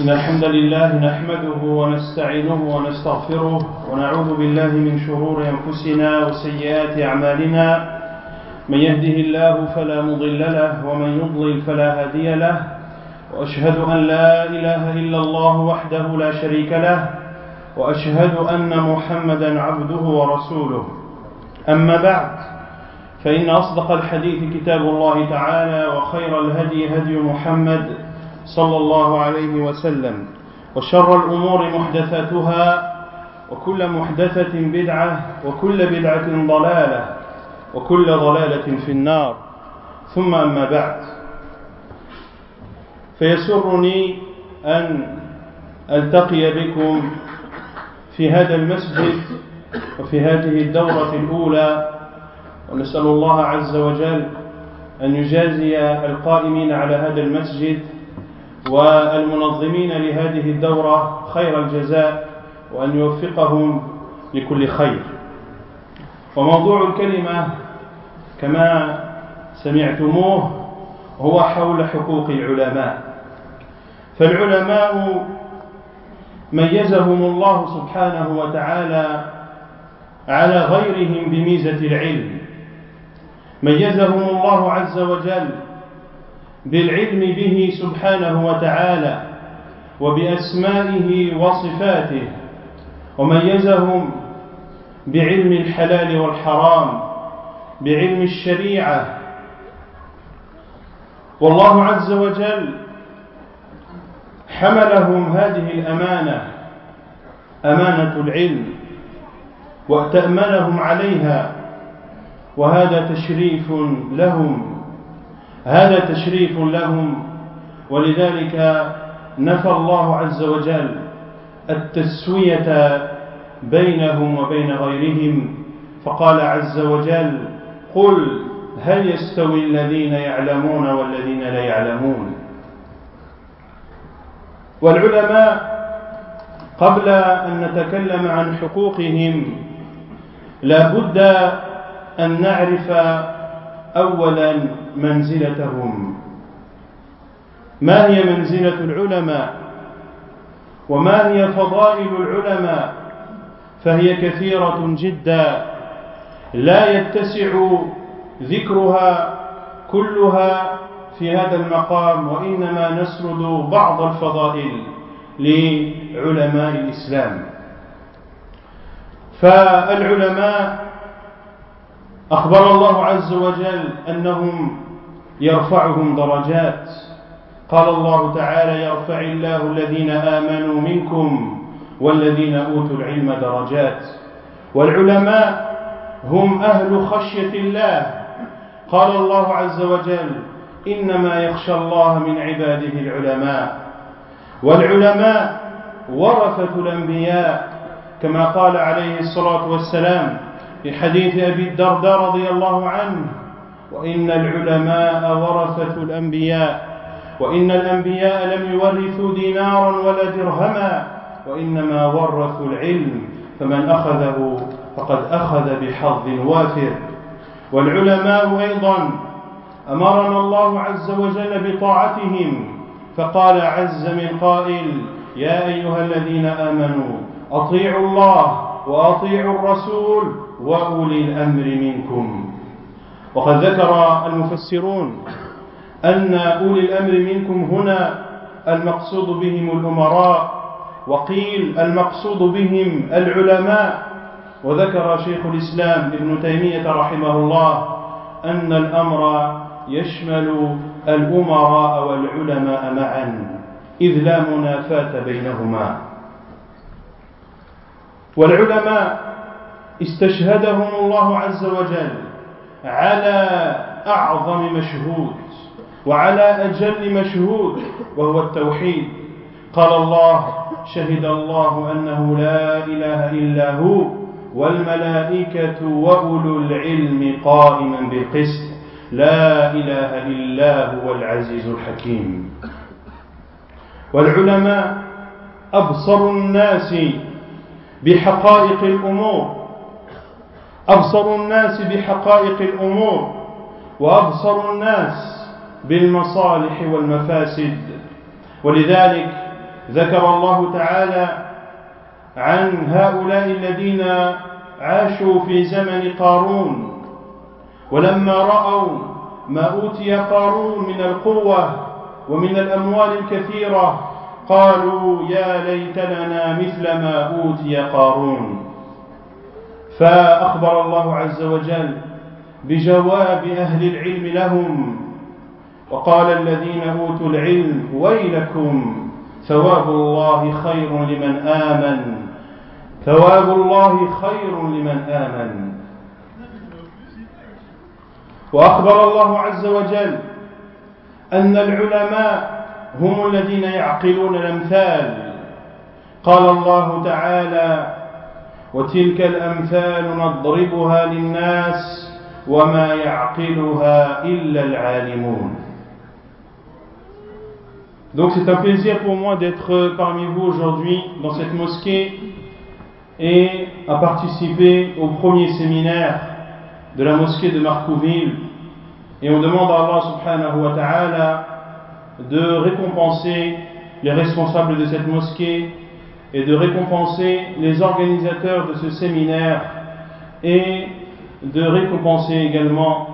إن الحمد لله نحمده ونستعينه ونستغفره ونعوذ بالله من شرور أنفسنا وسيئات أعمالنا. من يهده الله فلا مضل له ومن يضلل فلا هادي له. وأشهد أن لا إله إلا الله وحده لا شريك له. وأشهد أن محمدا عبده ورسوله. أما بعد فإن أصدق الحديث كتاب الله تعالى وخير الهدي هدي محمد صلى الله عليه وسلم وشر الأمور محدثاتها وكل محدثة بدعة وكل بدعة ضلالة وكل ضلالة في النار. ثم أما بعد فيسرني أن ألتقي بكم في هذا المسجد وفي هذه الدورة الأولى ونسأل الله عز وجل أن يجازي القائمين على هذا المسجد والمنظمين لهذه الدورة خير الجزاء وأن يوفقهم لكل خير. وموضوع الكلمة كما سمعتموه هو حول حقوق العلماء. فالعلماء ميزهم الله سبحانه وتعالى على غيرهم بميزة العلم. ميزهم الله عز وجل بالعلم به سبحانه وتعالى وبأسمائه وصفاته وميزهم بعلم الحلال والحرام بعلم الشريعة. والله عز وجل حملهم هذه الأمانة أمانة العلم وتأمنهم عليها وهذا تشريف لهم. هذا تشريف لهم ولذلك نفى الله عز وجل التسوية بينهم وبين غيرهم. فقال عز وجل قل هل يستوي الذين يعلمون والذين لا يعلمون؟ والعلماء قبل أن نتكلم عن حقوقهم لا بد أن نعرف أولا منزلتهم. ما هي منزلة العلماء؟ وما هي فضائل العلماء؟ فهي كثيرة جدا. لا يتسع ذكرها كلها في هذا المقام وإنما نسرد بعض الفضائل لعلماء الإسلام. فالعلماء أخبر الله عز وجل أنهم يرفعهم درجات. قال الله تعالى يرفع الله الذين آمنوا منكم والذين أوتوا العلم درجات. والعلماء هم أهل خشية الله. قال الله عز وجل إنما يخشى الله من عباده العلماء. والعلماء ورثة الأنبياء كما قال عليه الصلاة والسلام في حديث أبي الدرداء رضي الله عنه وإن العلماء ورثة الأنبياء وإن الأنبياء لم يورثوا دينارا ولا درهما وإنما ورثوا العلم فمن أخذه فقد أخذ بحظ وافر. والعلماء أيضا أمرنا الله عز وجل بطاعتهم فقال عز من قائل يا أيها الذين آمنوا أطيعوا الله وأطيعوا الرسول وأولي الأمر منكم. وقد ذكر المفسرون أن أولي الأمر منكم هنا المقصود بهم الأمراء وقيل المقصود بهم العلماء. وذكر شيخ الإسلام ابن تيمية رحمه الله أن الأمر يشمل الأمراء والعلماء معا إذ لا منافاة بينهما. والعلماء استشهدهم الله عز وجل على أعظم مشهود وعلى أجل مشهود وهو التوحيد. قال الله شهد الله أنه لا إله إلا هو والملائكة وأولو العلم قائما بالقسط. لا إله إلا هو العزيز الحكيم. والعلماء أبصر الناس بحقائق الأمور أبصر الناس بحقائق الأمور وأبصر الناس بالمصالح والمفاسد. ولذلك ذكر الله تعالى عن هؤلاء الذين عاشوا في زمن قارون ولما رأوا ما أوتي قارون من القوة ومن الأموال الكثيرة قالوا يا ليت لنا مثل ما أوتي قارون. فأخبر الله عز وجل بجواب أهل العلم لهم وقال الذين أوتوا العلم ويلكم ثواب الله خير لمن آمن ثواب الله خير لمن آمن. وأخبر الله عز وجل أن العلماء هم الذين يعقلون الأمثال. قال الله تعالى وتلك الأمثال نضربها للناس وما يعقلها إلا العالمون Donc c'est un plaisir pour moi d'être parmi vous aujourd'hui dans cette mosquée et à participer au premier séminaire de la mosquée de Marcouville. Et on demande à Allah subhanahu wa ta'ala de récompenser les responsables de cette mosquée et de récompenser les organisateurs de ce séminaire et de récompenser également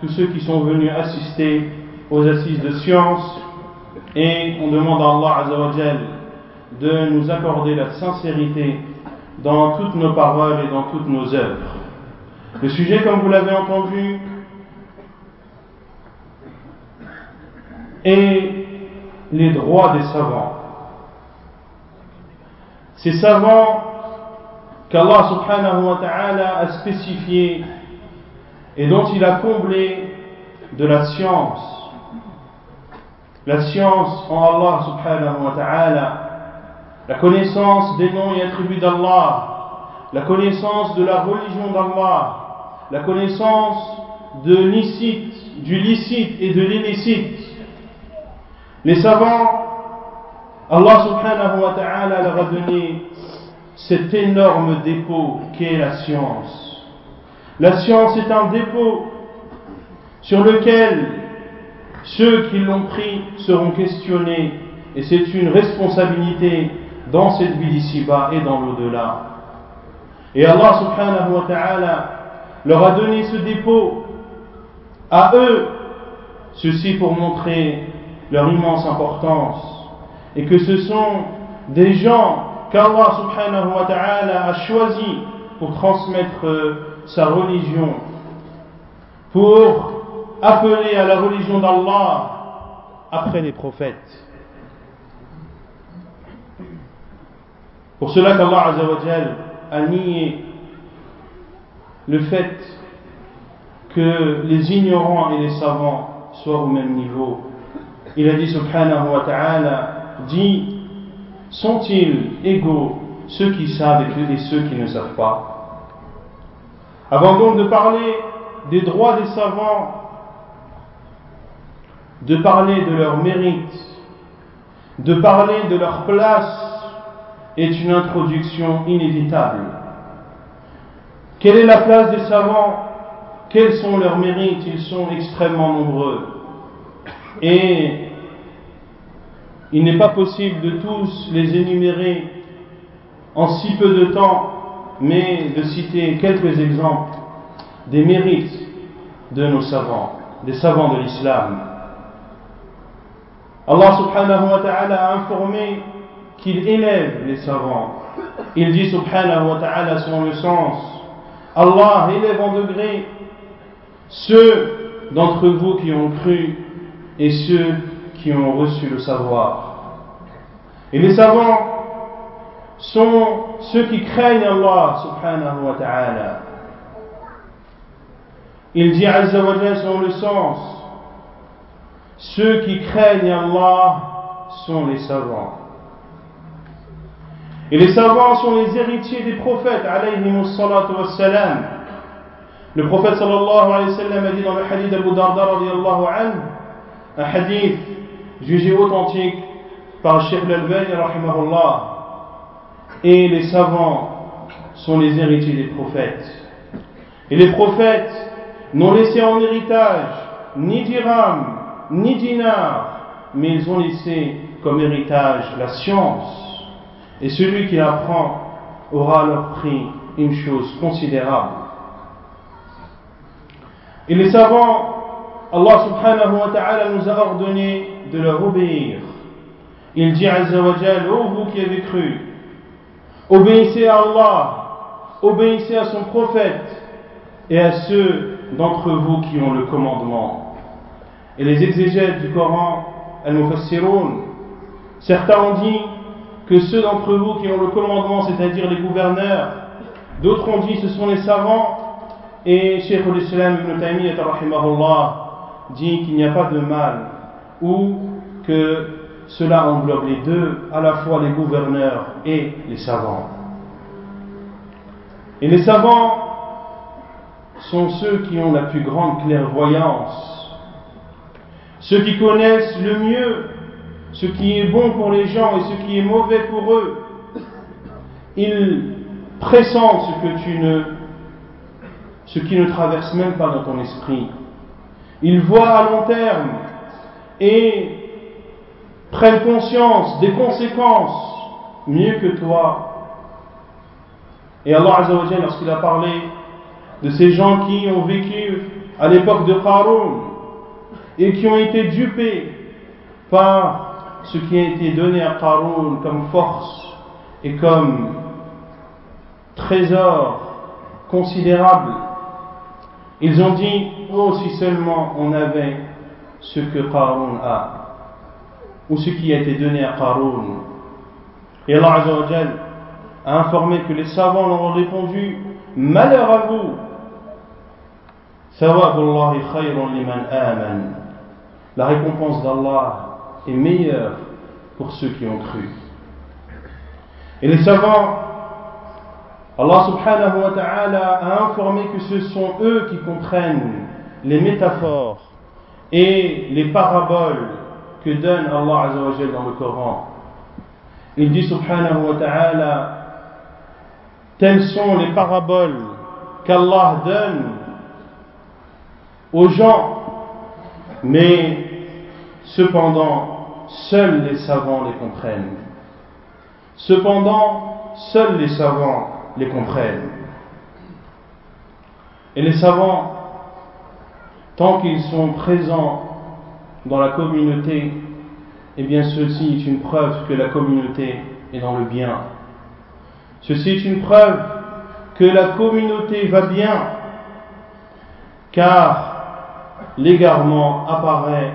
tous ceux qui sont venus assister aux assises de science et on demande à Allah Azzawajal de nous accorder la sincérité dans toutes nos paroles et dans toutes nos œuvres. Le sujet, comme vous l'avez entendu, est les droits des savants. Ces savants qu'Allah subhanahu wa ta'ala a spécifiés et dont il a comblé de la science. La science en Allah subhanahu wa ta'ala, la connaissance des noms et attributs d'Allah, la connaissance de la religion d'Allah, la connaissance du licite et de l'illicite. Les savants, Allah subhanahu wa ta'ala leur a donné cet énorme dépôt qu'est la science. La science est un dépôt sur lequel ceux qui l'ont pris seront questionnés et c'est une responsabilité dans cette vie d'ici-bas et dans l'au-delà. Et Allah subhanahu wa ta'ala leur a donné ce dépôt à eux, ceci pour montrer leur immense importance et que ce sont des gens qu'Allah subhanahu wa ta'ala a choisi pour transmettre euh, sa religion, pour appeler à la religion d'Allah après les prophètes. Pour cela qu'Allah a nié le fait que les ignorants et les savants soient au même niveau. Il a dit subhanahu wa ta'ala, dit, sont-ils égaux ceux qui savent et ceux qui ne savent pas? Avant donc de parler des droits des savants, de parler de leur mérite, de parler de leur place, est une introduction inévitable. Quelle est la place des savants? Quels sont leurs mérites? Ils sont extrêmement nombreux. Et il n'est pas possible de tous les énumérer en si peu de temps, mais de citer quelques exemples des mérites de nos savants, des savants de l'islam. Allah subhanahu wa ta'ala a informé qu'il élève les savants. Il dit subhanahu wa ta'ala selon le sens Allah élève en degré ceux d'entre vous qui ont cru et ceux qui ont reçu le savoir. Et les savants sont ceux qui craignent Allah subhanahu wa ta'ala. Il dit Azza wa selon le sens, ceux qui craignent Allah sont les savants. Et les savants sont les héritiers des prophètes, wassalam. Le prophète sallallahu alayhi wa sallam a dit dans le hadith d'Abu Darda radiallahu anhu, un hadith jugé authentique par Sheikh al-Albani rahimahullah. Et les savants sont les héritiers des prophètes. Et les prophètes n'ont laissé en héritage ni dirham, ni dinar, mais ils ont laissé comme héritage la science, et celui qui apprend aura alors pris une chose considérable. Et les savants, Allah subhanahu wa ta'ala nous a ordonné de leur obéir. Il dit Azza wa ô vous qui avez cru, obéissez à Allah, obéissez à son prophète et à ceux d'entre vous qui ont le commandement. Et les exégètes du Coran, Al-Mufassirun, certains ont dit que ceux d'entre vous qui ont le commandement, c'est-à-dire les gouverneurs, d'autres ont dit ce sont les savants, et Cheikh al-Islam ibn Taymiyyah dit qu'il n'y a pas de mal, ou que cela englobe les deux, à la fois les gouverneurs et les savants. Et les savants sont ceux qui ont la plus grande clairvoyance, ceux qui connaissent le mieux ce qui est bon pour les gens et ce qui est mauvais pour eux. Ils pressentent ce que tu ne, ce qui ne traverse même pas dans ton esprit. Ils voient à long terme et prennent conscience des conséquences mieux que toi. Et Allah Azzawajal, lorsqu'il a parlé de ces gens qui ont vécu à l'époque de Qarun et qui ont été dupés par ce qui a été donné à Qarun comme force et comme trésor considérable, ils ont dit, oh si seulement on avait ce que Qarun a, ou ce qui a été donné à Qarun. Et Allah a informé que les savants leur ont répondu, malheur à vous, la récompense d'Allah est meilleure pour ceux qui ont cru. Et les savants, Allah subhanahu wa ta'ala a informé que ce sont eux qui comprennent les métaphores et les paraboles que donne Allah Azzawajal dans le Coran. Il dit subhanahu wa telles sont les paraboles qu'Allah donne aux gens, mais cependant, seuls les savants les comprennent. Cependant, seuls les savants les comprennent. Et les savants, tant qu'ils sont présents dans la communauté, eh bien ceci est une preuve que la communauté est dans le bien. Ceci est une preuve que la communauté va bien, car l'égarement apparaît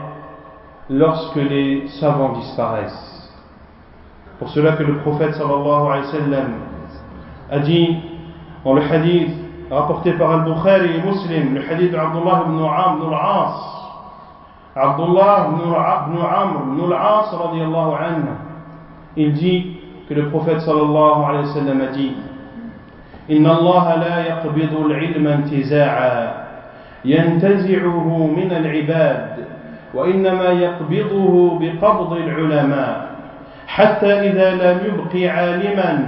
lorsque les savants disparaissent. Pour cela que le prophète sallallahu a dit dans le hadith rapporté par Al-Bukhari et Muslim, le hadith d'Abdullah ibn ibn al-As, Abdullah ibn Amr ibn al-As radiallahu anhu, il dit que le prophète sallallahu alayhi wa sallam a dit إن الله لا يقبض العلم انتزاعا ينتزعه من العباد وإنما يقبضه بقبض العلماء حتى إذا لم يبق عالما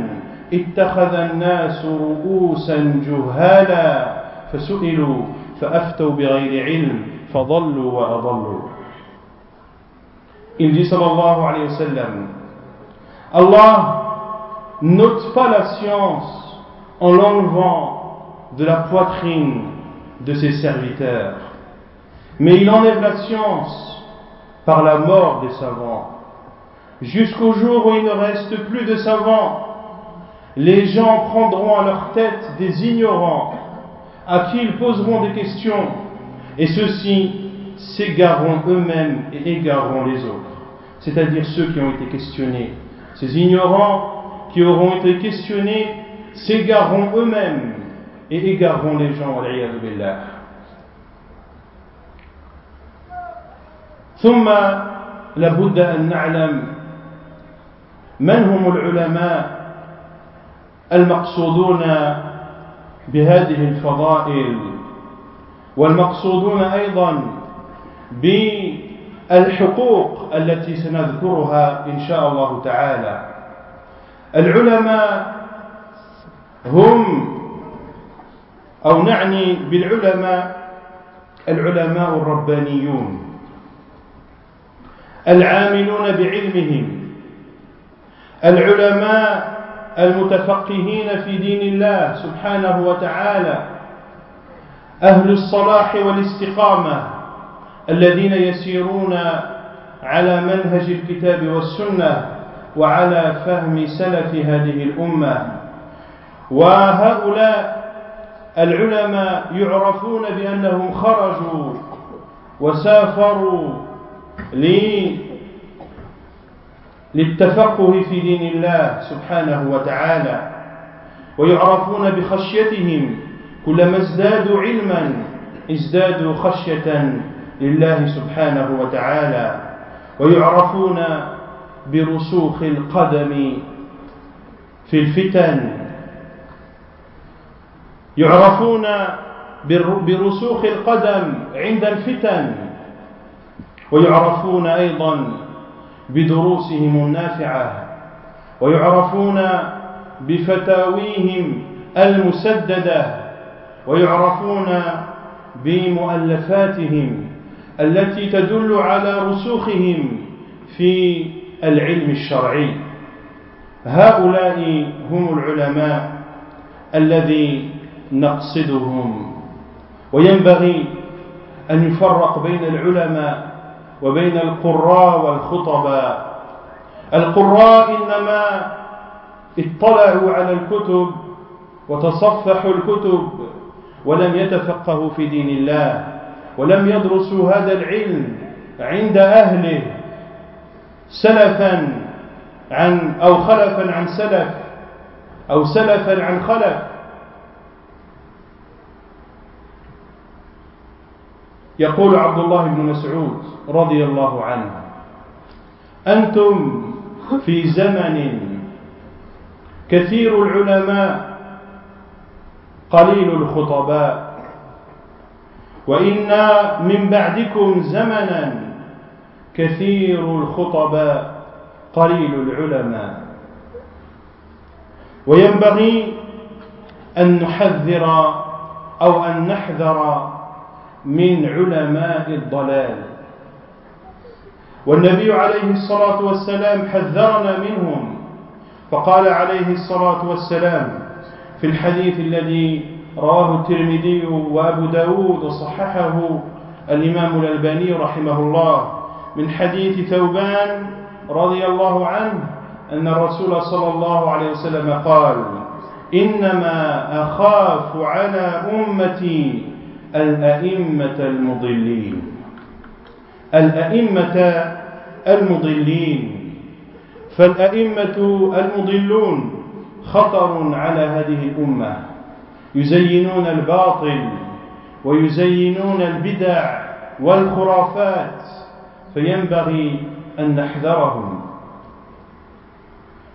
اتخذ الناس رؤوسا جهالا فسئلوا فأفتوا بغير علم Il dit sallallahu alayhi wa sallam Allah note pas la science en l'enlevant de la poitrine de ses serviteurs, mais il enlève la science par la mort des savants. Jusqu'au jour où il ne reste plus de savants, les gens prendront à leur tête des ignorants à qui ils poseront des questions et ceux-ci s'égareront eux-mêmes et égareront les autres, c'est-à-dire ceux qui ont été questionnés. Ces ignorants qui auront été questionnés s'égareront eux-mêmes et égareront les gens. billah. ثم لابد أن نعلم من هم العلماء المقصودون بهذه الفضائل والمقصودون أيضا بالحقوق التي سنذكرها إن شاء الله تعالى. العلماء هم أو نعني بالعلماء العلماء الربانيون العاملون بعلمهم العلماء المتفقهين في دين الله سبحانه وتعالى أهل الصلاح والاستقامة الذين يسيرون على منهج الكتاب والسنة وعلى فهم سلف هذه الأمة. وهؤلاء العلماء يعرفون بأنهم خرجوا وسافروا للتفقه في دين الله سبحانه وتعالى ويعرفون بخشيتهم كلما ازدادوا علما ازدادوا خشية لله سبحانه وتعالى ويعرفون برسوخ القدم في الفتن. يعرفون برسوخ القدم عند الفتن ويعرفون أيضا بدروسهم النافعة ويعرفون بفتاويهم المسددة ويعرفون بمؤلفاتهم التي تدل على رسوخهم في العلم الشرعي. هؤلاء هم العلماء الذي نقصدهم. وينبغي أن يفرق بين العلماء وبين القراء والخطباء القراء إنما اطلعوا على الكتب وتصفحوا الكتب ولم يتفقهوا في دين الله ولم يدرسوا هذا العلم عند أهله سلفا عن أو خلفا عن سلف أو سلفا عن خلف. يقول عبد الله بن مسعود رضي الله عنه أنتم في زمن كثير العلماء قليل الخطباء وإن من بعدكم زمنا كثير الخطباء قليل العلماء. وينبغي أن نحذر أو أن نحذر من علماء الضلال. والنبي عليه الصلاة والسلام حذرنا منهم. فقال عليه الصلاة والسلام في الحديث الذي رواه الترمذي وأبو داود وصححه الإمام الألباني رحمه الله من حديث ثوبان رضي الله عنه أن الرسول صلى الله عليه وسلم قال إنما أخاف على أمتي الأئمة المضلين. الأئمة المضلين. فالأئمة المضلون خطر على هذه الأمة. يزينون الباطل ويزينون البدع والخرافات. فينبغي أن نحذرهم.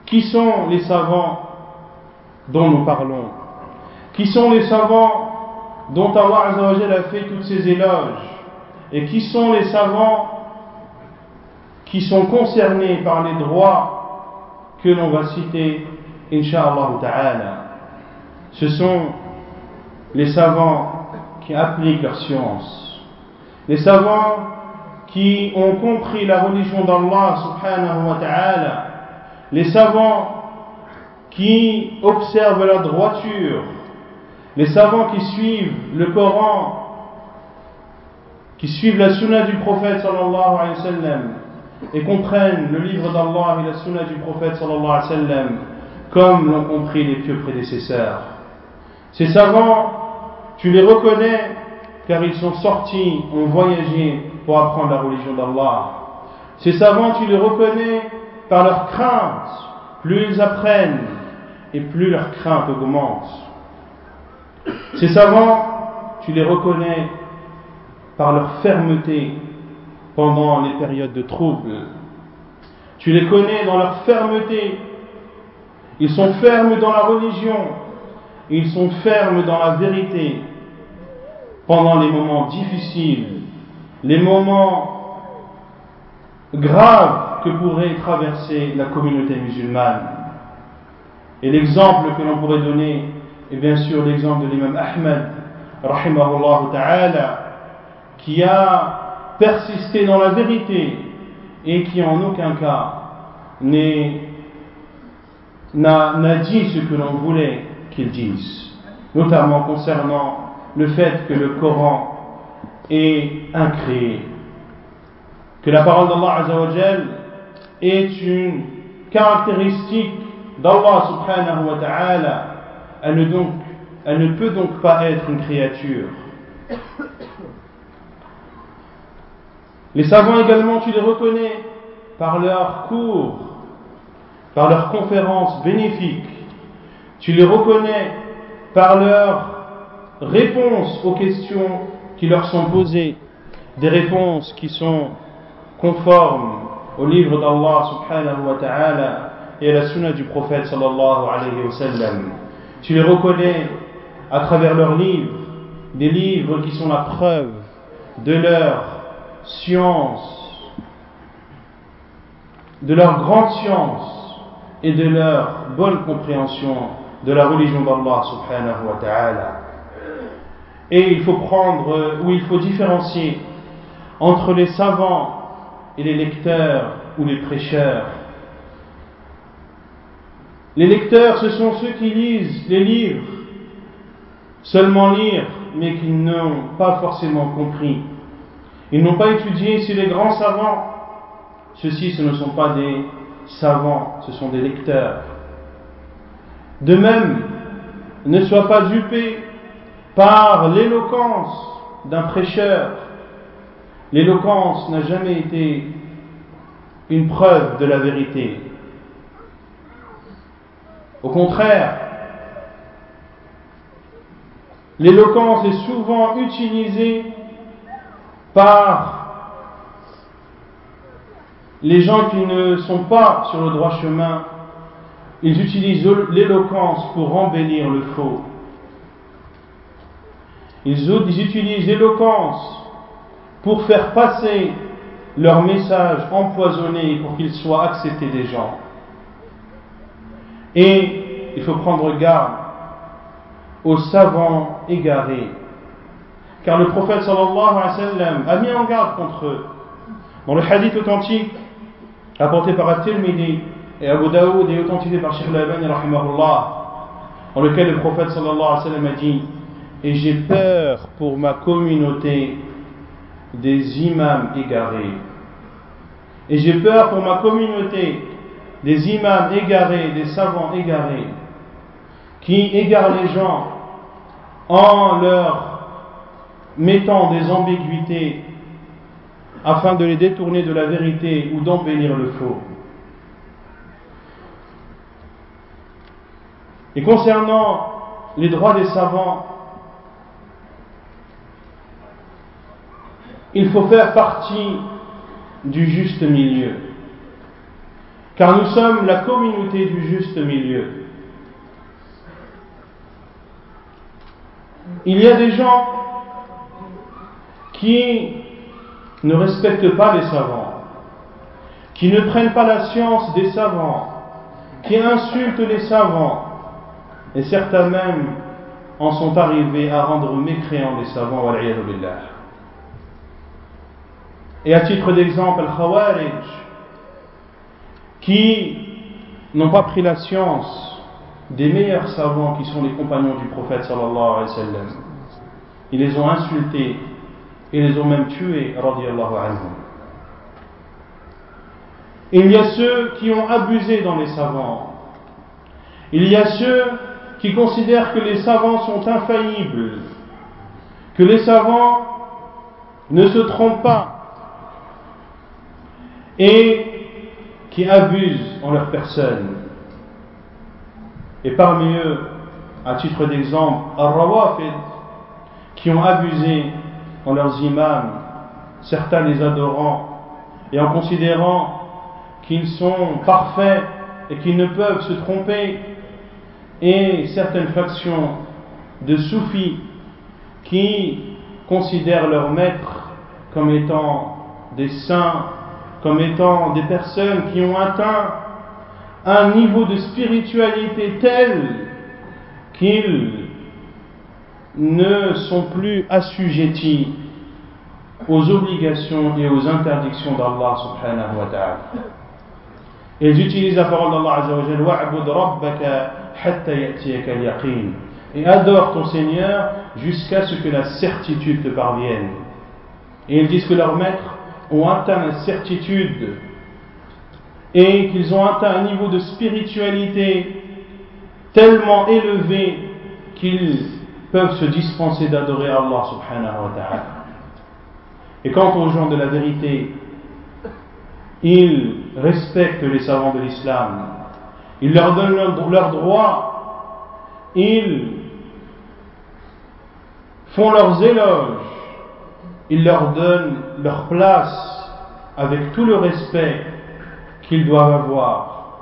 Qui sont les savants dont nous parlons? Qui sont les savants dont Allah a fait toutes ces éloges et qui sont les savants qui sont concernés par les droits que l'on va citer, Inch'Allah ta'ala. Ce sont les savants qui appliquent leur science, les savants qui ont compris la religion d'Allah subhanahu wa ta'ala, les savants qui observent la droiture les savants qui suivent le Coran, qui suivent la sunna du prophète sallallahu alayhi wa sallam, et comprennent le livre d'Allah et la sunna du prophète sallallahu alayhi wa sallam, comme l'ont compris les pieux prédécesseurs. Ces savants, tu les reconnais car ils sont sortis, ont voyagé pour apprendre la religion d'Allah. Ces savants, tu les reconnais par leur crainte. Plus ils apprennent et plus leur crainte augmente. Ces savants, tu les reconnais par leur fermeté pendant les périodes de troubles. Tu les connais dans leur fermeté. Ils sont fermes dans la religion. Ils sont fermes dans la vérité pendant les moments difficiles, les moments graves que pourrait traverser la communauté musulmane. Et l'exemple que l'on pourrait donner et bien sûr l'exemple de l'imam Ahmed, rahimahullah ta'ala, qui a persisté dans la vérité et qui en aucun cas n'a dit ce que l'on voulait qu'il dise, notamment concernant le fait que le Coran est incréé, que la parole d'Allah est une caractéristique d'Allah subhanahu wa ta'ala, elle ne, peut donc pas être une créature. Les savants également, tu les reconnais par leurs cours, par leurs conférences bénéfiques. Tu les reconnais par leurs réponses aux questions qui leur sont posées, des réponses qui sont conformes au livre d'Allah subhanahu wa ta'ala et à la sunna du prophète sallallahu alayhi wa sallam. Tu les reconnais à travers leurs livres, des livres qui sont la preuve de leur science, de leur grande science et de leur bonne compréhension de la religion d'Allah subhanahu wa ta'ala. Et il faut prendre, ou il faut différencier entre les savants et les lecteurs ou les prêcheurs. Les lecteurs, ce sont ceux qui lisent les livres, seulement lire, mais qui n'ont pas forcément compris. Ils n'ont pas étudié, c'est les grands savants. Ceux-ci, ce ne sont pas des savants, ce sont des lecteurs. De même, ne sois pas dupé par l'éloquence d'un prêcheur. L'éloquence n'a jamais été une preuve de la vérité. Au contraire, l'éloquence est souvent utilisée par les gens qui ne sont pas sur le droit chemin. Ils utilisent l'éloquence pour embellir le faux. Ils, utilisent l'éloquence pour faire passer leur message empoisonné pour qu'il soit accepté des gens. Et il faut prendre garde aux savants égarés. Car le prophète sallallahu alayhi wa sallam a mis en garde contre eux. Dans le hadith authentique apporté par At-Tirmidhi et Abu Daoud et authentifié par Sheikh Laban dans lequel le prophète sallallahu alayhi wa sallam a dit Et j'ai peur pour ma communauté des imams égarés. Et j'ai peur pour ma communauté des imams égarés, des savants égarés, qui égarent les gens en leur mettant des ambiguïtés afin de les détourner de la vérité ou d'embellir le faux. Et concernant les droits des savants, il faut faire partie du juste milieu. Car nous sommes la communauté du juste milieu. Il y a des gens qui ne respectent pas les savants, qui ne prennent pas la science des savants, qui insultent les savants, et certains même en sont arrivés à rendre mécréants les savants. Et à titre d'exemple, Al-Khawarij, qui n'ont pas pris la science des meilleurs savants qui sont les compagnons du prophète sallallahu alayhi wa sallam. Ils les ont insultés et les ont même tués, radiallahu anhum. Il y a ceux qui ont abusé dans les savants. Il y a ceux qui considèrent que les savants sont infaillibles, que les savants ne se trompent pas, et qui abusent en leur personne. Et parmi eux, à titre d'exemple, Ar-Rawafid, qui ont abusé en leurs imams, certains les adorant, et en considérant qu'ils sont parfaits et qu'ils ne peuvent se tromper, et certaines factions de soufis qui considèrent leurs maîtres comme étant des saints comme étant des personnes qui ont atteint un niveau de spiritualité tel qu'ils ne sont plus assujettis aux obligations et aux interdictions d'Allah subhanahu. Et ils utilisent la parole d'Allah et adore ton Seigneur jusqu'à ce que la certitude te parvienne. Et ils disent que leurs maîtres ont atteint la certitude et qu'ils ont atteint un niveau de spiritualité tellement élevé qu'ils peuvent se dispenser d'adorer Allah subhanahu wa ta'ala. Et quant aux gens de la vérité, ils respectent les savants de l'islam, ils leur donnent leurs droits, ils font leurs éloges, ils leur donnent leur place avec tout le respect qu'ils doivent avoir,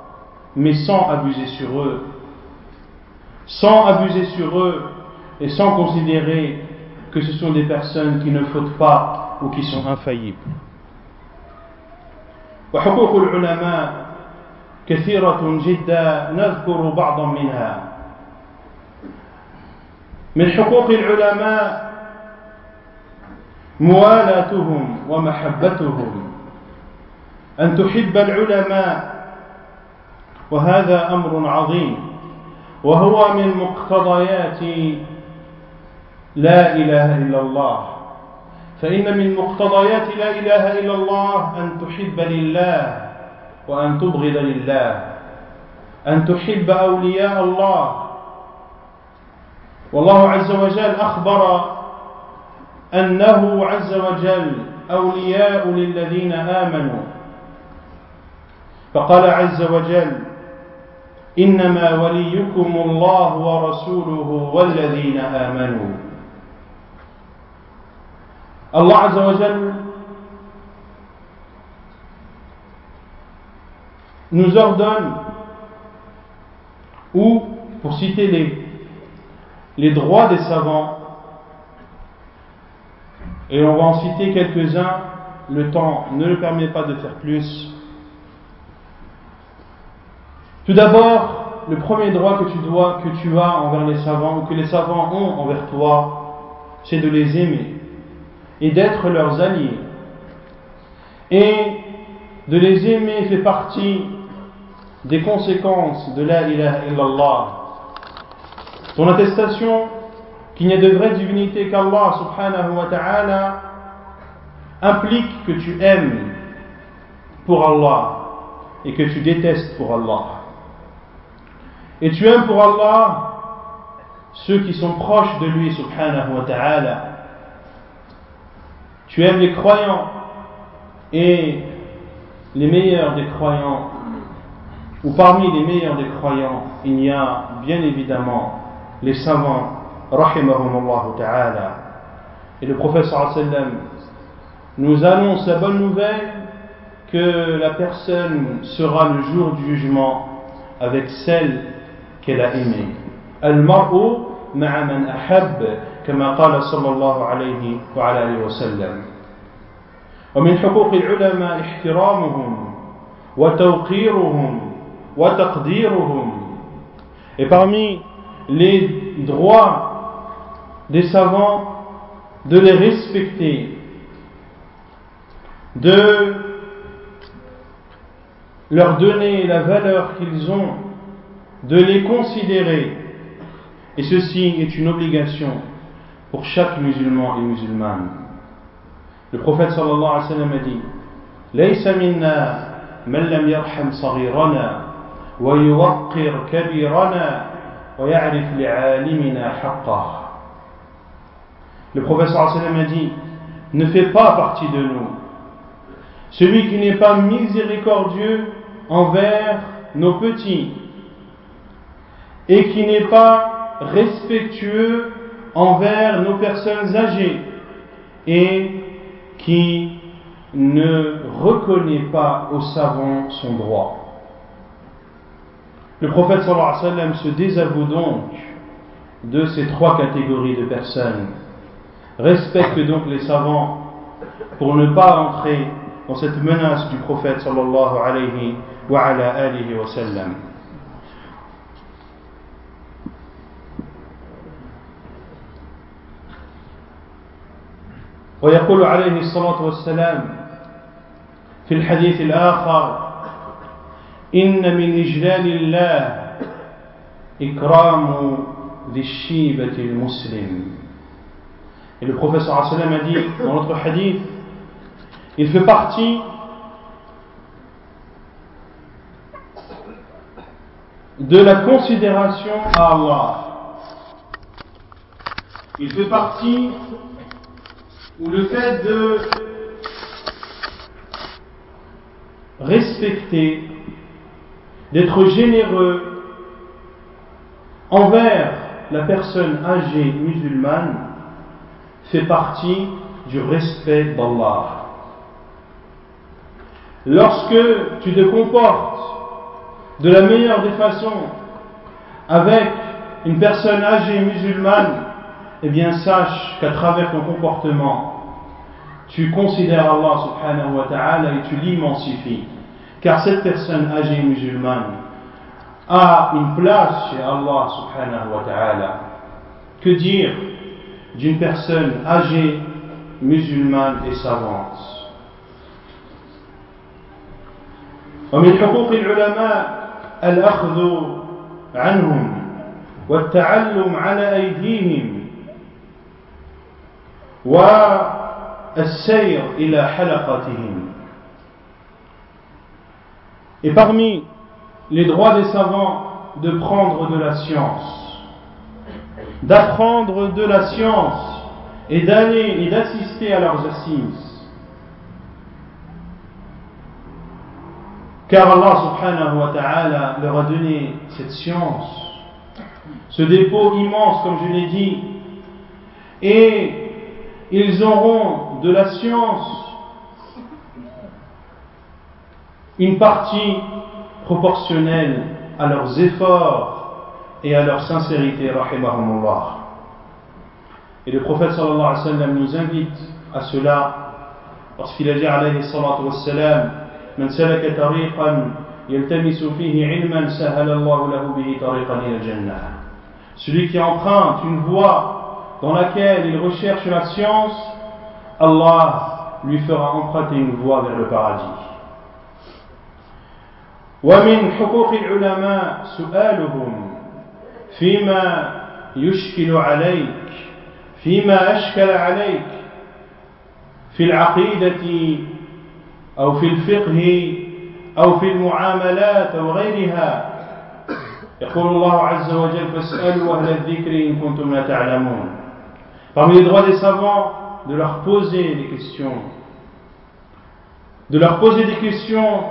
mais sans abuser sur eux, sans abuser sur eux et sans considérer que ce sont des personnes qui ne fautent pas ou qui sont infaillibles. وحقوق العلماء كثيرة جدا نذكر بعضا منها من حقوق العلماء موالاتهم ومحبتهم. أن تحب العلماء وهذا أمر عظيم. وهو من مقتضيات لا إله إلا الله. فإن من مقتضيات لا إله إلا الله أن تحب لله وأن تبغض لله. أن تحب أولياء الله. والله عز وجل أخبر أنه عز وجل أولياء للذين آمنوا. فقال عز وجل إنما وليكم الله ورسوله والذين آمنوا. Allah Azzawajal nous ordonne, ou, pour citer les, les droits des savants, et on va en citer quelques-uns, le temps ne le permet pas de faire plus. Tout d'abord, le premier droit que tu dois, que tu as envers les savants, ou que les savants ont envers toi, c'est de les aimer et d'être leurs alliés. Et de les aimer fait partie des conséquences de la ilaha illallah. Ton attestation qu'il n'y a de vraie divinité qu'Allah subhanahu wa ta'ala implique que tu aimes pour Allah et que tu détestes pour Allah. Et tu aimes pour Allah ceux qui sont proches de lui subhanahu wa ta'ala tu aimes les croyants et les meilleurs des croyants, ou parmi les meilleurs des croyants, il y a bien évidemment les savants, ta'ala. Et le prophète sallam nous annonce la bonne nouvelle que la personne sera le jour du jugement avec celle qu'elle a aimée. Al-mar'u ma'a man ahab كما قال صلى الله عليه وعلى اله وسلم ومن حقوق العلماء احترامهم وتوقيرهم وتقديرهم et parmi les droits des savants de les respecter de leur donner la valeur qu'ils ont de les considérer et ceci est une obligation pour chaque musulman et musulmane. Le prophète sallallahu alayhi wa sallam a dit ليس منا من لم يرحم صغيرنا ويوقر كبيرنا ويعرف لعالمنا حقه le wa sallam a dit ne fait pas partie de nous celui qui n'est pas miséricordieux envers nos petits et qui n'est pas respectueux envers nos personnes âgées et qui ne reconnaît pas aux savants son droit. Le prophète sallallahu alayhi wa sallam se désavoue donc de ces trois catégories de personnes. Respecte donc les savants pour ne pas entrer dans cette menace du prophète sallallahu alayhi wa, alihi wa sallam. ويقول عليه الصلاة والسلام في الحديث الآخر إن من إجلال الله إكرام ذي الشيبة المسلم Et le professeur a dit dans notre hadith, il fait partie de la considération à Allah. Il fait partie ou le fait de respecter, d'être généreux envers la personne âgée musulmane fait partie du respect d'Allah. Lorsque tu te comportes de la meilleure des façons avec une personne âgée musulmane, eh bien sache qu'à travers ton comportement, tu considères Allah subhanahu wa ta'ala et tu l'immensifies. Car cette personne âgée musulmane a une place chez Allah subhanahu wa ta'ala. Que dire d'une personne âgée, musulmane et savante ومن حقوق العلماء الأخذ عنهم والتعلم على أيديهم والسير إلى حلقتهم Et parmi les droits des savants de prendre de la science, d'apprendre de la science et d'aller et d'assister à leurs assises. Car Allah subhanahu wa ta'ala leur a donné cette science, ce dépôt immense comme je l'ai dit, et ils auront de la science une partie proportionnelle à leurs efforts et à leur sincérité, rahimahumullah. Et le prophète sallallahu alayhi wa sallam nous invite à cela lorsqu'il a dit alayhi salatu wa sallam من سلك طريقا يلتمس فيه علما سهل الله له به طريقا إلى الجنة Celui qui emprunte une voie dans laquelle il recherche la science, Allah lui fera emprunter une voie vers le paradis. ومن حقوق العلماء سؤالهم فيما يشكل عليك فيما أشكل عليك في العقيدة أو في الفقه أو في المعاملات أو غيرها. يقول الله عز وجل فاسألوا أهل الذكر إن كنتم لا تعلمون. Parmi les droits des savants, de leur poser des questions, de leur poser des questions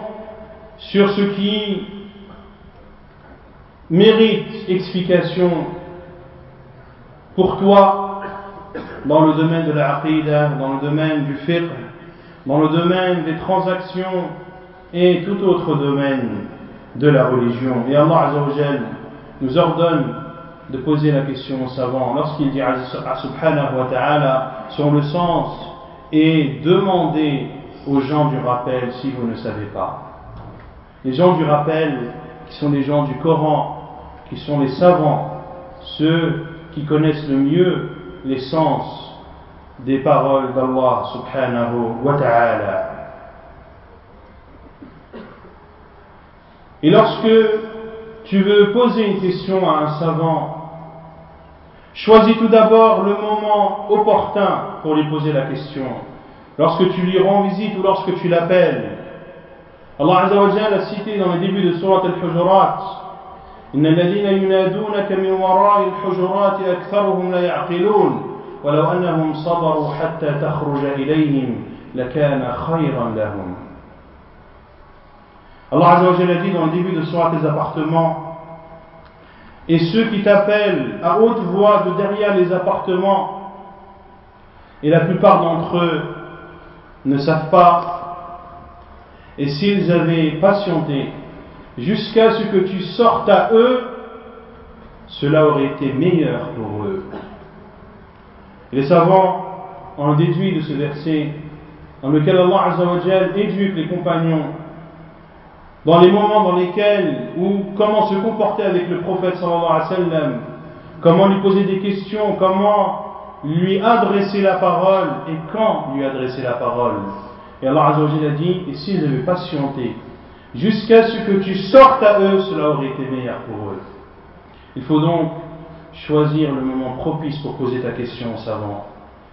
sur ce qui mérite explication pour toi dans le domaine de la dans le domaine du fiqh, dans le domaine des transactions et tout autre domaine de la religion. Et Allah Azzawajal nous ordonne de poser la question aux savants lorsqu'il dit subhanahu wa ta'ala sur le sens et demander aux gens du rappel si vous ne savez pas. Les gens du rappel, qui sont les gens du Coran, qui sont les savants, ceux qui connaissent le mieux les sens des paroles d'Allah subhanahu wa ta'ala. Et lorsque tu veux poser une question à un savant, choisis tout d'abord le moment opportun pour lui poser la question. Lorsque tu lui rends visite ou lorsque tu l'appelles. Allah Azza wa a cité dans le début de Surat Al-Hujurat إن الذين ينادونك من وراء الحجرات أكثرهم لا يعقلون ولو أنهم صبروا حتى تخرج إليهم لكان خيرا لهم Allah Azza wa Jalla dit dans le début de Surat les appartements et ceux qui t'appellent à haute voix de derrière les appartements et la plupart d'entre eux ne savent pas et s'ils avaient patienté jusqu'à ce que tu sortes à eux, cela aurait été meilleur pour eux. Les savants ont déduit de ce verset dans lequel Allah Azzawajal éduque les compagnons dans les moments dans lesquels ou comment se comporter avec le prophète sallallahu comment lui poser des questions, comment lui adresser la parole et quand lui adresser la parole. Et Allah Azzawajal a dit, et s'ils avaient patienté jusqu'à ce que tu sortes à eux, cela aurait été meilleur pour eux. Il faut donc choisir le moment propice pour poser ta question aux savants,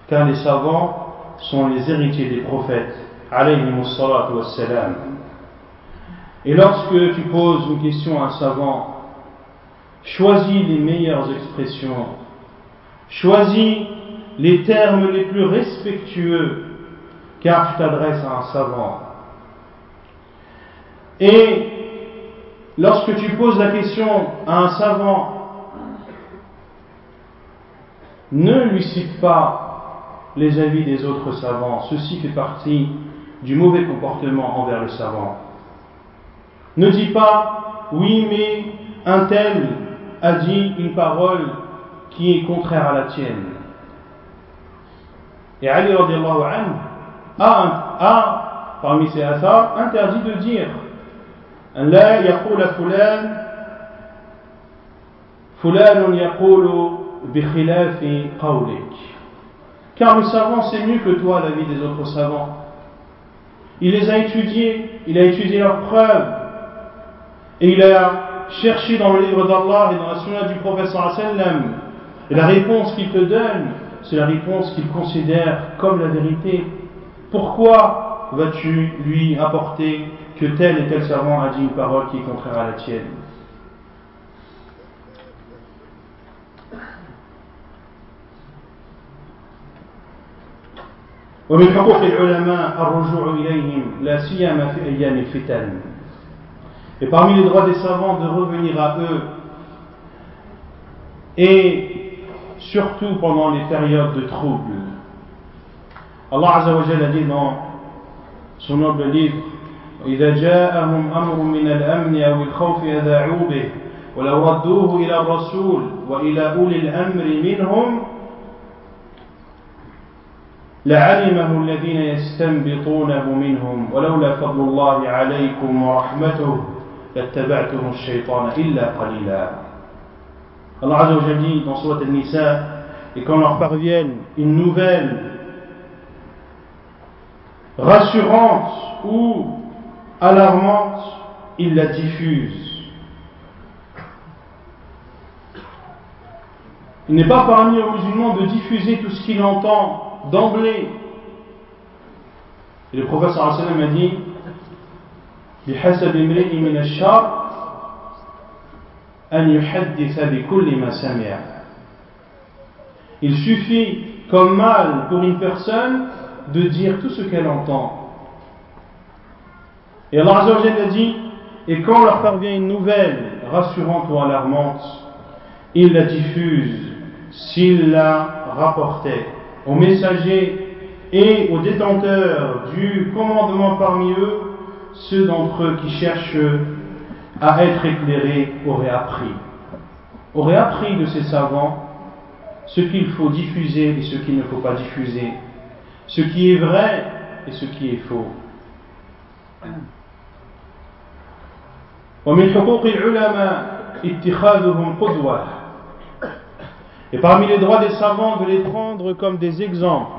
car les savants sont les héritiers des prophètes, Et lorsque tu poses une question à un savant, choisis les meilleures expressions, choisis les termes les plus respectueux, car tu t'adresses à un savant. Et lorsque tu poses la question à un savant, ne lui cite pas les avis des autres savants. Ceci fait partie du mauvais comportement envers le savant. Ne dis pas, oui, mais un tel a dit une parole qui est contraire à la tienne. Et Ali a, a parmi ses hasards interdit de dire لا يقول فلان فلان يقول بخلاف قولك car le savant sait mieux que toi la vie des autres savants il les a étudiés il a étudié leurs preuves et il a cherché dans le livre d'Allah et dans la sunna du prophète sallam et la réponse qu'il te donne c'est la réponse qu'il considère comme la vérité pourquoi vas-tu lui apporter que tel et tel savant a dit une parole qui est contraire à la tienne ومن حقوق العلماء الرجوع إليهم لا سيما في أيام الفتن Et parmi les droits des savants de revenir à eux et surtout pendant les périodes de troubles. Allah Azza wa Jalla dit dans son noble livre إذا جاءهم أمر من الأمن أو الخوف أذاعوا به ولو ردوه إلى الرسول وإلى أولي الأمر منهم لعلمه الذين يستنبطونه منهم ولولا فضل الله عليكم ورحمته لاتبعتم الشيطان إلا قليلا. Azza wa Jalla dit dans Surat Al-Nisa et quand leur parvienne une nouvelle rassurante ou alarmante, il la diffuse. Il n'est pas parmi aux musulmans de diffuser tout ce qu'il entend d'emblée. Et le professeur sallam a dit Il suffit comme mal pour une personne de dire tout ce qu'elle entend. Et Allah a dit Et quand leur parvient une nouvelle rassurante ou alarmante, ils la diffusent s'ils la rapportaient aux messagers et aux détenteurs du commandement parmi eux, ceux d'entre eux qui cherchent à être éclairés auraient appris. Auraient appris de ces savants ce qu'il faut diffuser et ce qu'il ne faut pas diffuser, ce qui est vrai et ce qui est faux. ومن حقوق العلماء اتخاذهم قدوة Et parmi les droits des savants, de les prendre comme des exemples.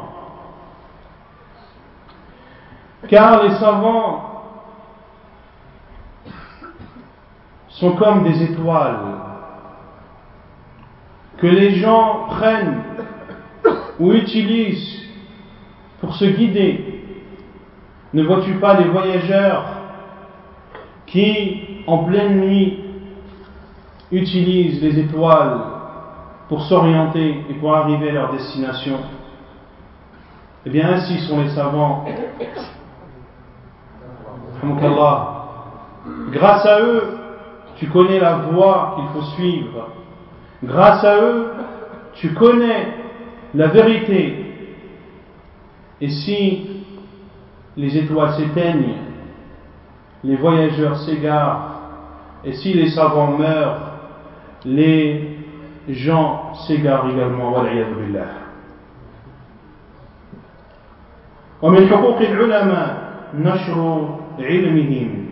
Car les savants sont comme des étoiles que les gens prennent ou utilisent pour se guider. Ne vois-tu pas les voyageurs qui en pleine nuit utilisent les étoiles pour s'orienter et pour arriver à leur destination. Eh bien, ainsi sont les savants. Grâce à eux, tu connais la voie qu'il faut suivre. Grâce à eux, tu connais la vérité. Et si les étoiles s'éteignent, les voyageurs s'égarent, et si les savants meurent, les gens s'égarent également. ومن حقوق العلماء نشر علمهم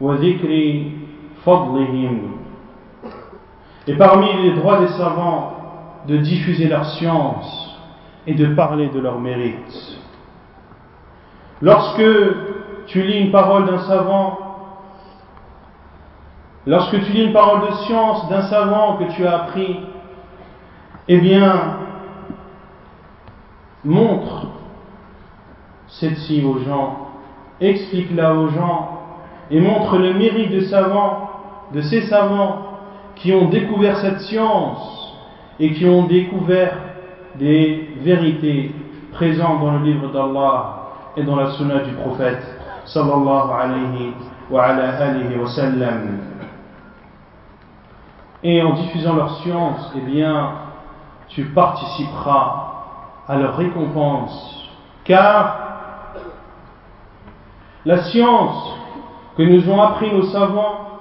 وذكر فضلهم Et parmi les droits des savants, de diffuser leur science et de parler de leur mérite. Lorsque tu lis une parole d'un savant, lorsque tu lis une parole de science d'un savant que tu as appris, eh bien, montre celle-ci aux gens, explique-la aux gens et montre le mérite de savants, de ces savants qui ont découvert cette science et qui ont découvert des vérités présentes dans le livre d'Allah et dans la sunna du prophète Et en diffusant leur science, eh bien, tu participeras à leur récompense. Car la science que nous ont appris nos savants,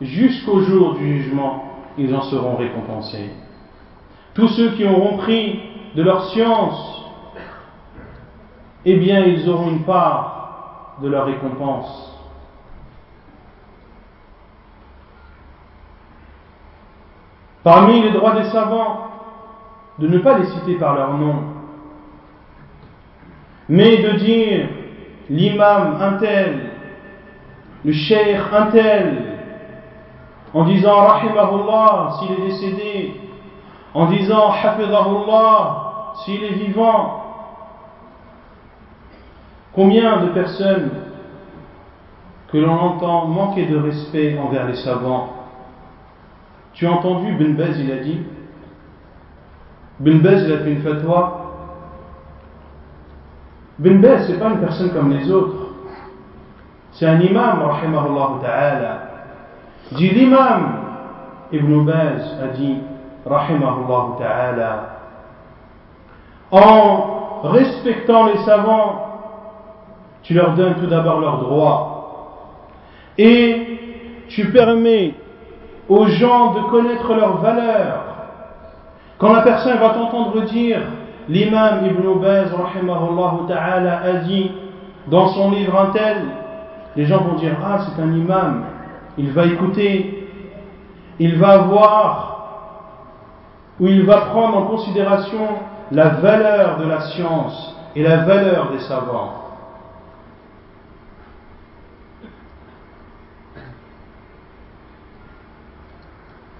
jusqu'au jour du jugement, ils en seront récompensés. Tous ceux qui auront pris de leur science, eh bien, ils auront une part de leur récompense. Parmi les droits des savants, de ne pas les citer par leur nom, mais de dire l'imam un tel, le cheikh un tel, en disant rahimahullah s'il est décédé, en disant hafidahullah s'il est vivant. Combien de personnes que l'on entend manquer de respect envers les savants Tu as entendu Ben Bez, il a dit Ben Bez, il a fait une fatwa Ben Bez, c'est pas une personne comme les autres. C'est un imam, rahimahullah ta'ala. Dit l'imam Ibn Baz a dit, rahimahullah ta'ala, en respectant les savants, tu leur donnes tout d'abord leurs droits et tu permets aux gens de connaître leurs valeurs. Quand la personne va t'entendre dire L'imam Ibn Baz ta'ala a dit dans son livre un tel, les gens vont dire Ah, c'est un imam, il va écouter, il va voir, ou il va prendre en considération la valeur de la science et la valeur des savants.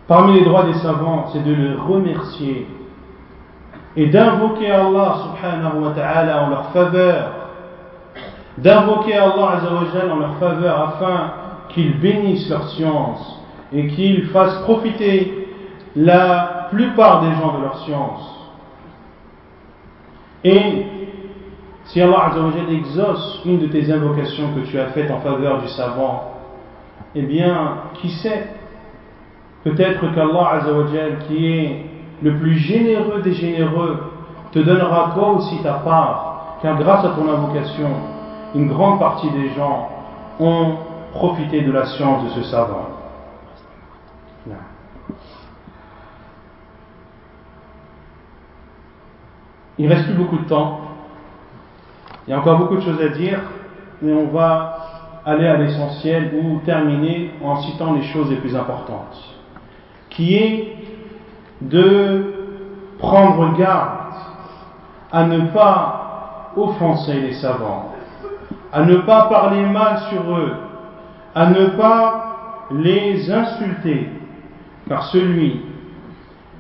Parmi les droits des savants, c'est de les remercier et d'invoquer Allah subhanahu wa ta'ala en leur faveur, d'invoquer Allah azawajal en leur faveur afin qu'ils bénissent leur science et qu'ils fassent profiter la plupart des gens de leur science. Et si Allah azawajal exauce une de tes invocations que tu as faites en faveur du savant, eh bien, qui sait, peut-être qu'Allah azawajal qui est le plus généreux des généreux, te donnera toi aussi ta part, car grâce à ton invocation, une grande partie des gens ont profité de la science de ce savant. Il ne reste plus beaucoup de temps. Il y a encore beaucoup de choses à dire, mais on va aller à l'essentiel ou terminer en citant les choses les plus importantes, qui est de prendre garde à ne pas offenser les savants, à ne pas parler mal sur eux, à ne pas les insulter, car celui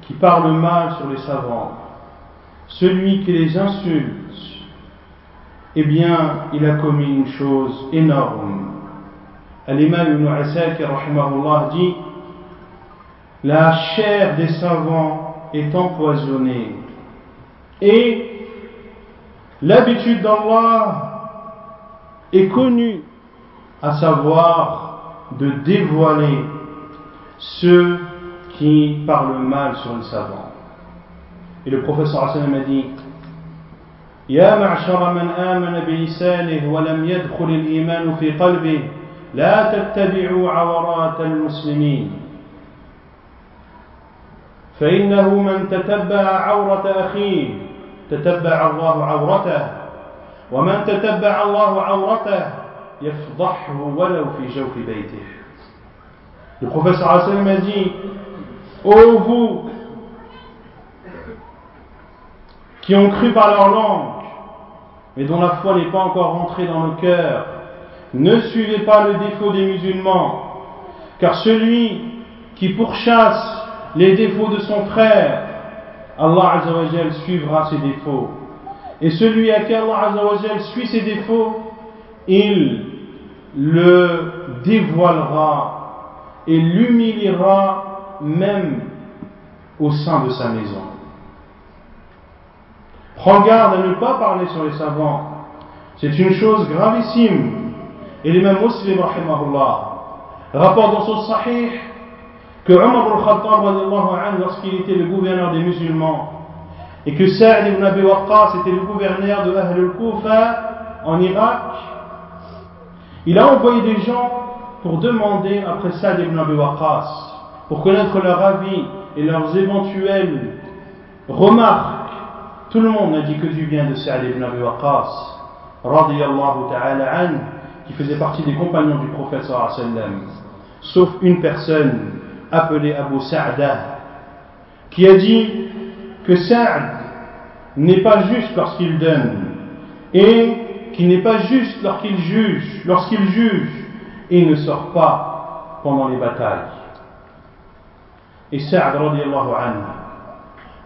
qui parle mal sur les savants, celui qui les insulte, eh bien, il a commis une chose énorme. Al-Imam ibn Asakir, dit la chair des savants est empoisonnée. Et l'habitude d'Allah est connue, à savoir de dévoiler ceux qui parlent mal sur les savants. Et le professeur Hassan a dit يا معشر من آمن بلسانه ولم يدخل الإيمان في قلبه لا تتبعوا عورات المسلمين فإنه من تتبع عورة أخيه تتبع الله عورته ومن تتبع الله عورته يفضحه ولو في جوف بيته Le professeur Hassan m'a dit Ô oh vous qui ont cru par leur langue, mais dont la foi n'est pas encore rentrée dans nos cœurs, ne suivez pas le défaut des musulmans, car celui qui pourchasse les défauts de son frère, Allah Azzawajal suivra ses défauts. Et celui à qui Allah Azzawajal suit ses défauts, il le dévoilera et l'humiliera même au sein de sa maison. Prends garde à ne pas parler sur les savants. C'est une chose gravissime. Et l'imam muslim, rahimahullah, rapporte dans son sahih que Omar al-Khattab, lorsqu'il était le gouverneur des musulmans, et que Sa'd ibn Abi Waqqas était le gouverneur de Ahl al-Kufa en Irak, il a envoyé des gens pour demander après Sa'd ibn Abi Waqqas, pour connaître leur avis et leurs éventuelles remarques. Tout le monde n'a dit que du bien de Sa'd ibn Abi Waqqas, radiyallahu ta'ala an, qui faisait partie des compagnons du prophète sallallahu sauf une personne appelée Abu Sa'da, qui a dit que Sa'd n'est pas juste lorsqu'il donne et qui n'est pas juste lorsqu'il juge, lorsqu'il juge et ne sort pas pendant les batailles. Et Sa'd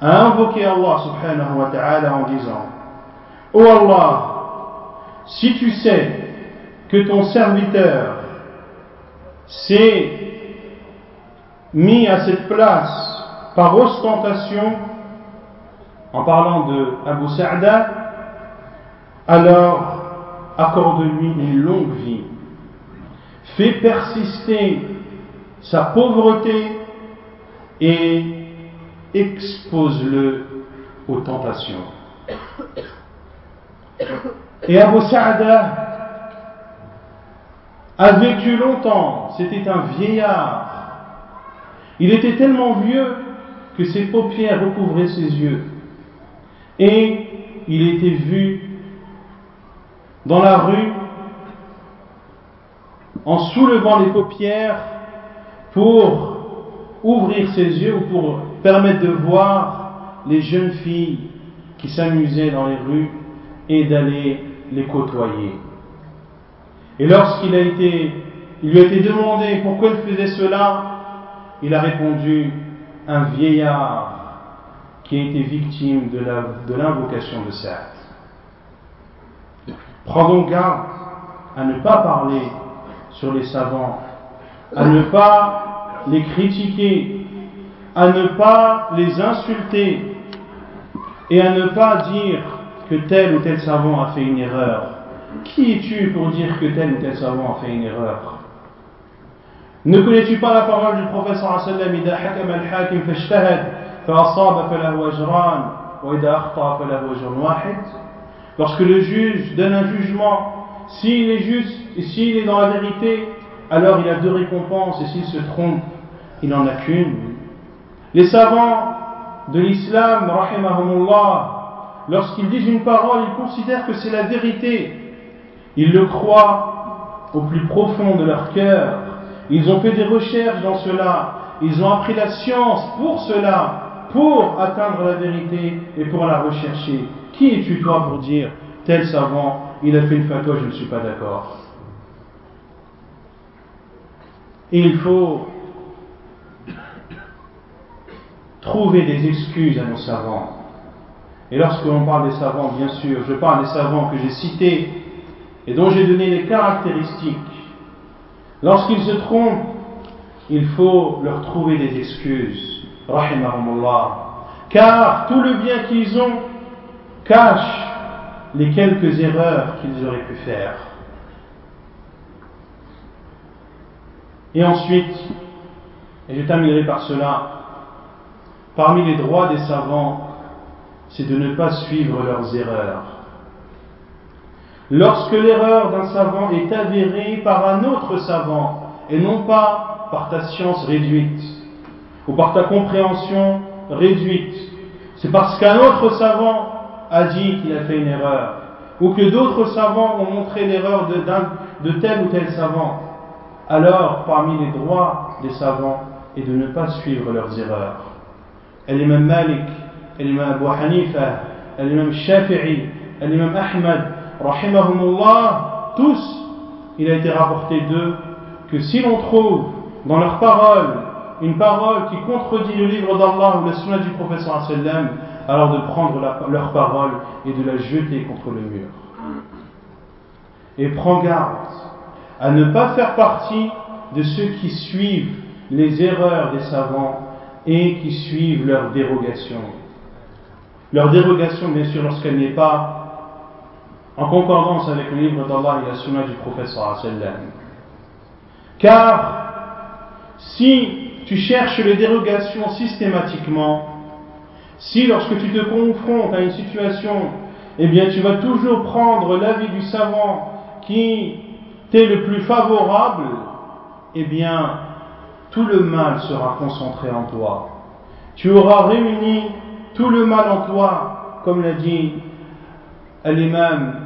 a invoqué Allah subhanahu wa ta'ala en disant Oh Allah, si tu sais que ton serviteur s'est mis à cette place par ostentation, en parlant de Abu alors accorde-lui une longue vie. Fais persister sa pauvreté et expose-le aux tentations. Et Abu Sa'da a vécu longtemps, c'était un vieillard. Il était tellement vieux que ses paupières recouvraient ses yeux. Et il était vu dans la rue en soulevant les paupières pour ouvrir ses yeux ou pour permettre de voir les jeunes filles qui s'amusaient dans les rues et d'aller les côtoyer. Et lorsqu'il a été, lui a été demandé pourquoi il faisait cela, il a répondu un vieillard qui a été victime de l'invocation de, de Prends donc garde à ne pas parler sur les savants, à ne pas les critiquer, à ne pas les insulter et à ne pas dire que tel ou tel savant a fait une erreur. Qui es-tu pour dire que tel ou tel savant a fait une erreur? Ne connais-tu pas la parole du sallallahu Lorsque le juge donne un jugement, s'il est juste et s'il est dans la vérité, alors il a deux récompenses et s'il se trompe, il n'en a qu'une. Les savants de l'islam, lorsqu'ils disent une parole, ils considèrent que c'est la vérité. Ils le croient au plus profond de leur cœur. Ils ont fait des recherches dans cela. Ils ont appris la science pour cela, pour atteindre la vérité et pour la rechercher. Qui es-tu toi pour dire tel savant, il a fait une fatwa, je ne suis pas d'accord il faut trouver des excuses à nos savants. Et lorsque l'on parle des savants, bien sûr, je parle des savants que j'ai cités et dont j'ai donné les caractéristiques. Lorsqu'ils se trompent, il faut leur trouver des excuses. Car tout le bien qu'ils ont cache les quelques erreurs qu'ils auraient pu faire. Et ensuite, et je terminerai par cela, parmi les droits des savants, c'est de ne pas suivre leurs erreurs. Lorsque l'erreur d'un savant est avérée par un autre savant, et non pas par ta science réduite, ou par ta compréhension réduite, c'est parce qu'un autre savant a dit qu'il a fait une erreur, ou que d'autres savants ont montré l'erreur de, tel ou tel savant, alors parmi les droits des savants est de ne pas suivre leurs erreurs. L'imam Malik, l'imam Abu Hanifa, l'imam Shafi'i, l'imam Ahmad, rahimahumullah, tous, il a été rapporté d'eux que si l'on trouve dans leurs paroles une parole qui contredit le livre d'Allah ou la sunna du professeur sallam, alors de prendre leur parole et de la jeter contre le mur. Et prends garde à ne pas faire partie de ceux qui suivent les erreurs des savants et qui suivent leur dérogation. Leur dérogation, bien sûr, lorsqu'elle n'est pas en concordance avec le livre d'Allah et la sunna du professeur Car si tu cherches les dérogations systématiquement, si lorsque tu te confrontes à une situation, eh bien tu vas toujours prendre l'avis du savant qui t'est le plus favorable, eh bien tout le mal sera concentré en toi. Tu auras réuni tout le mal en toi, comme l'a dit l'imam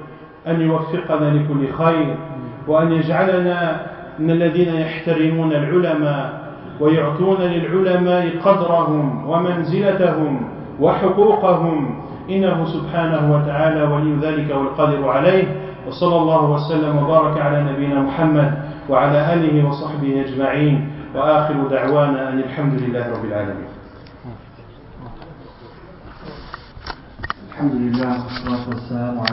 أن يوفقنا لكل خير وأن يجعلنا من الذين يحترمون العلماء ويعطون للعلماء قدرهم ومنزلتهم وحقوقهم. إنه سبحانه وتعالى ولي ذلك والقادر عليه. وصلى الله وسلم وبارك على نبينا محمد وعلى آله وصحبه أجمعين. وآخر دعوانا أن الحمد لله رب العالمين. الحمد لله والصلاة والسلام على